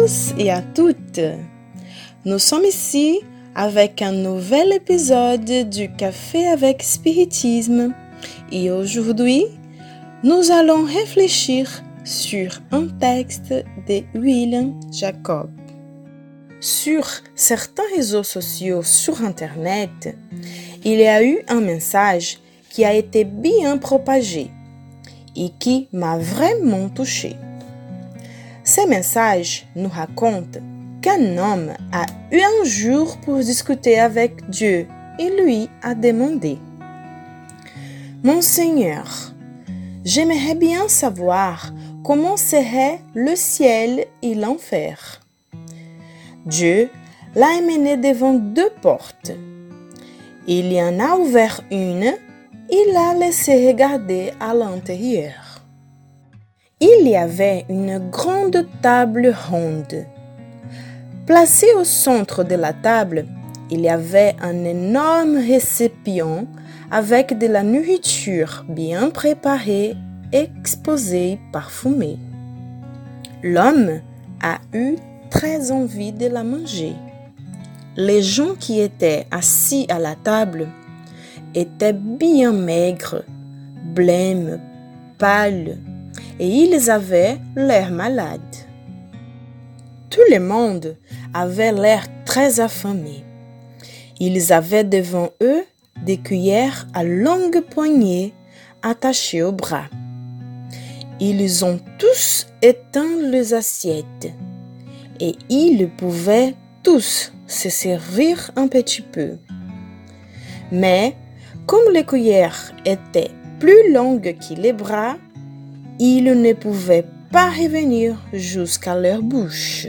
tous et à toutes. Nous sommes ici avec un nouvel épisode du Café avec Spiritisme et aujourd'hui, nous allons réfléchir sur un texte de William Jacob. Sur certains réseaux sociaux sur Internet, il y a eu un message qui a été bien propagé et qui m'a vraiment touché. Ce message nous raconte qu'un homme a eu un jour pour discuter avec Dieu et lui a demandé Mon Seigneur, j'aimerais bien savoir comment serait le ciel et l'enfer. Dieu l'a amené devant deux portes. Il y en a ouvert une il l'a laissé regarder à l'intérieur. Il y avait une grande table ronde. Placée au centre de la table, il y avait un énorme récipient avec de la nourriture bien préparée, exposée, parfumée. L'homme a eu très envie de la manger. Les gens qui étaient assis à la table étaient bien maigres, blêmes, pâles, et ils avaient l'air malades. Tout le monde avait l'air très affamé. Ils avaient devant eux des cuillères à longue poignée attachées au bras. Ils ont tous éteint les assiettes et ils pouvaient tous se servir un petit peu. Mais comme les cuillères étaient plus longues que les bras, ils ne pouvaient pas revenir jusqu'à leur bouche.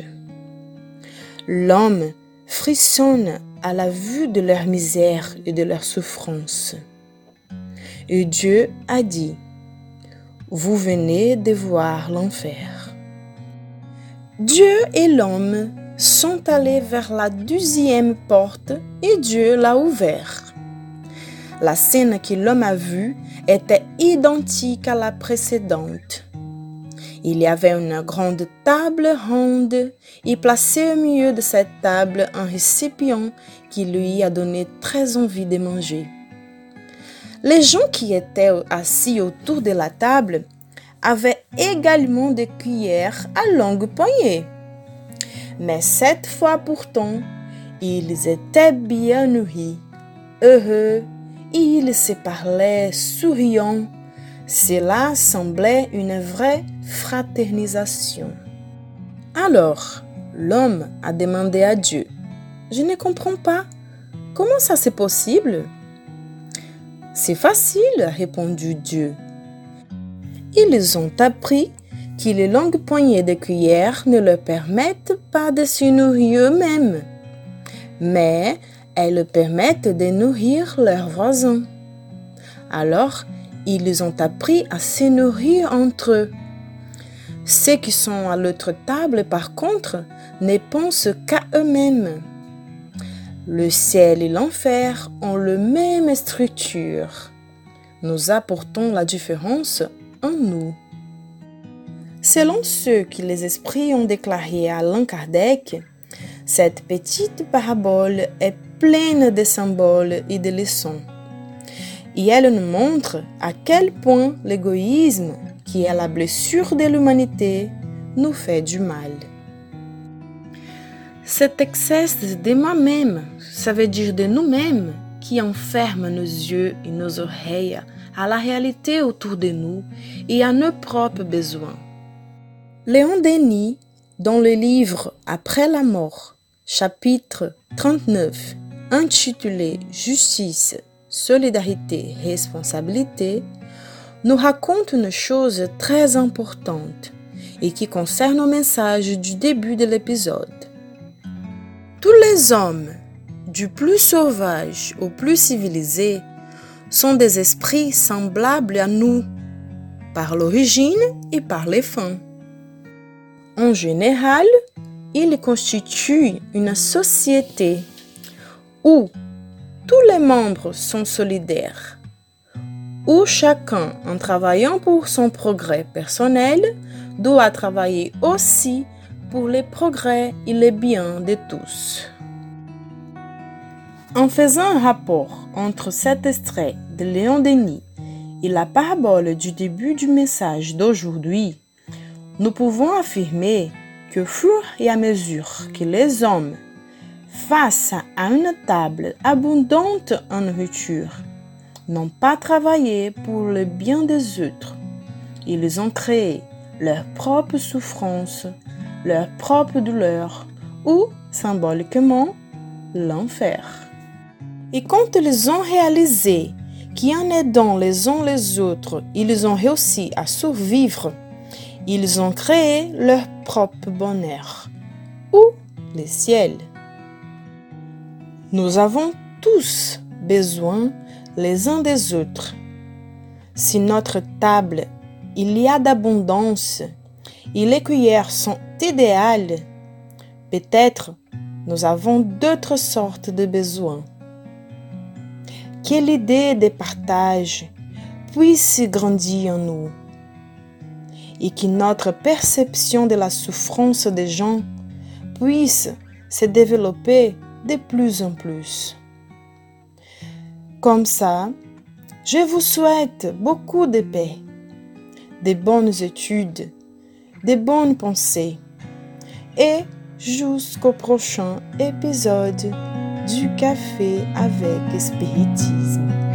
L'homme frissonne à la vue de leur misère et de leur souffrance. Et Dieu a dit, Vous venez de voir l'enfer. Dieu et l'homme sont allés vers la deuxième porte et Dieu l'a ouverte. La scène que l'homme a vue était identique à la précédente. Il y avait une grande table ronde et placé au milieu de cette table un récipient qui lui a donné très envie de manger. Les gens qui étaient assis autour de la table avaient également des cuillères à longue poignée. Mais cette fois pourtant, ils étaient bien nourris, heureux ils se parlaient souriant. Cela semblait une vraie fraternisation. Alors, l'homme a demandé à Dieu, Je ne comprends pas. Comment ça c'est possible? C'est facile, a répondu Dieu. Ils ont appris que les longues poignées de cuillères ne leur permettent pas de se nourrir eux-mêmes. Mais elles permettent de nourrir leurs voisins. Alors, ils ont appris à se nourrir entre eux. Ceux qui sont à l'autre table, par contre, ne pensent qu'à eux-mêmes. Le ciel et l'enfer ont la même structure. Nous apportons la différence en nous. Selon ce que les esprits ont déclaré à Alain Kardec, cette petite parabole est pleine de symboles et de leçons. Et elle nous montre à quel point l'égoïsme, qui est la blessure de l'humanité, nous fait du mal. Cet excès de moi-même, ça veut dire de nous-mêmes, qui enferme nos yeux et nos oreilles à la réalité autour de nous et à nos propres besoins. Léon Denis, dans le livre Après la mort, chapitre 39, intitulé Justice, solidarité, responsabilité, nous raconte une chose très importante et qui concerne au message du début de l'épisode. Tous les hommes, du plus sauvage au plus civilisé, sont des esprits semblables à nous, par l'origine et par les fins. En général, ils constituent une société où tous les membres sont solidaires, où chacun, en travaillant pour son progrès personnel, doit travailler aussi pour le progrès et le bien de tous. En faisant un rapport entre cet extrait de Léon Denis et la parabole du début du message d'aujourd'hui, nous pouvons affirmer que fur et à mesure que les hommes, face à une table abondante en nourriture, n'ont pas travaillé pour le bien des autres, ils ont créé leur propre souffrance, leur propre douleur ou, symboliquement, l'enfer. Et quand ils ont réalisé qu'en aidant les uns les autres, ils ont réussi à survivre, ils ont créé leur propre bonheur, ou le ciel. Nous avons tous besoin les uns des autres. Si notre table, il y a d'abondance et les cuillères sont idéales, peut-être nous avons d'autres sortes de besoins que l'idée de partage puisse grandir en nous et que notre perception de la souffrance des gens puisse se développer de plus en plus. Comme ça, je vous souhaite beaucoup de paix, de bonnes études, de bonnes pensées et jusqu'au prochain épisode du café avec spiritisme.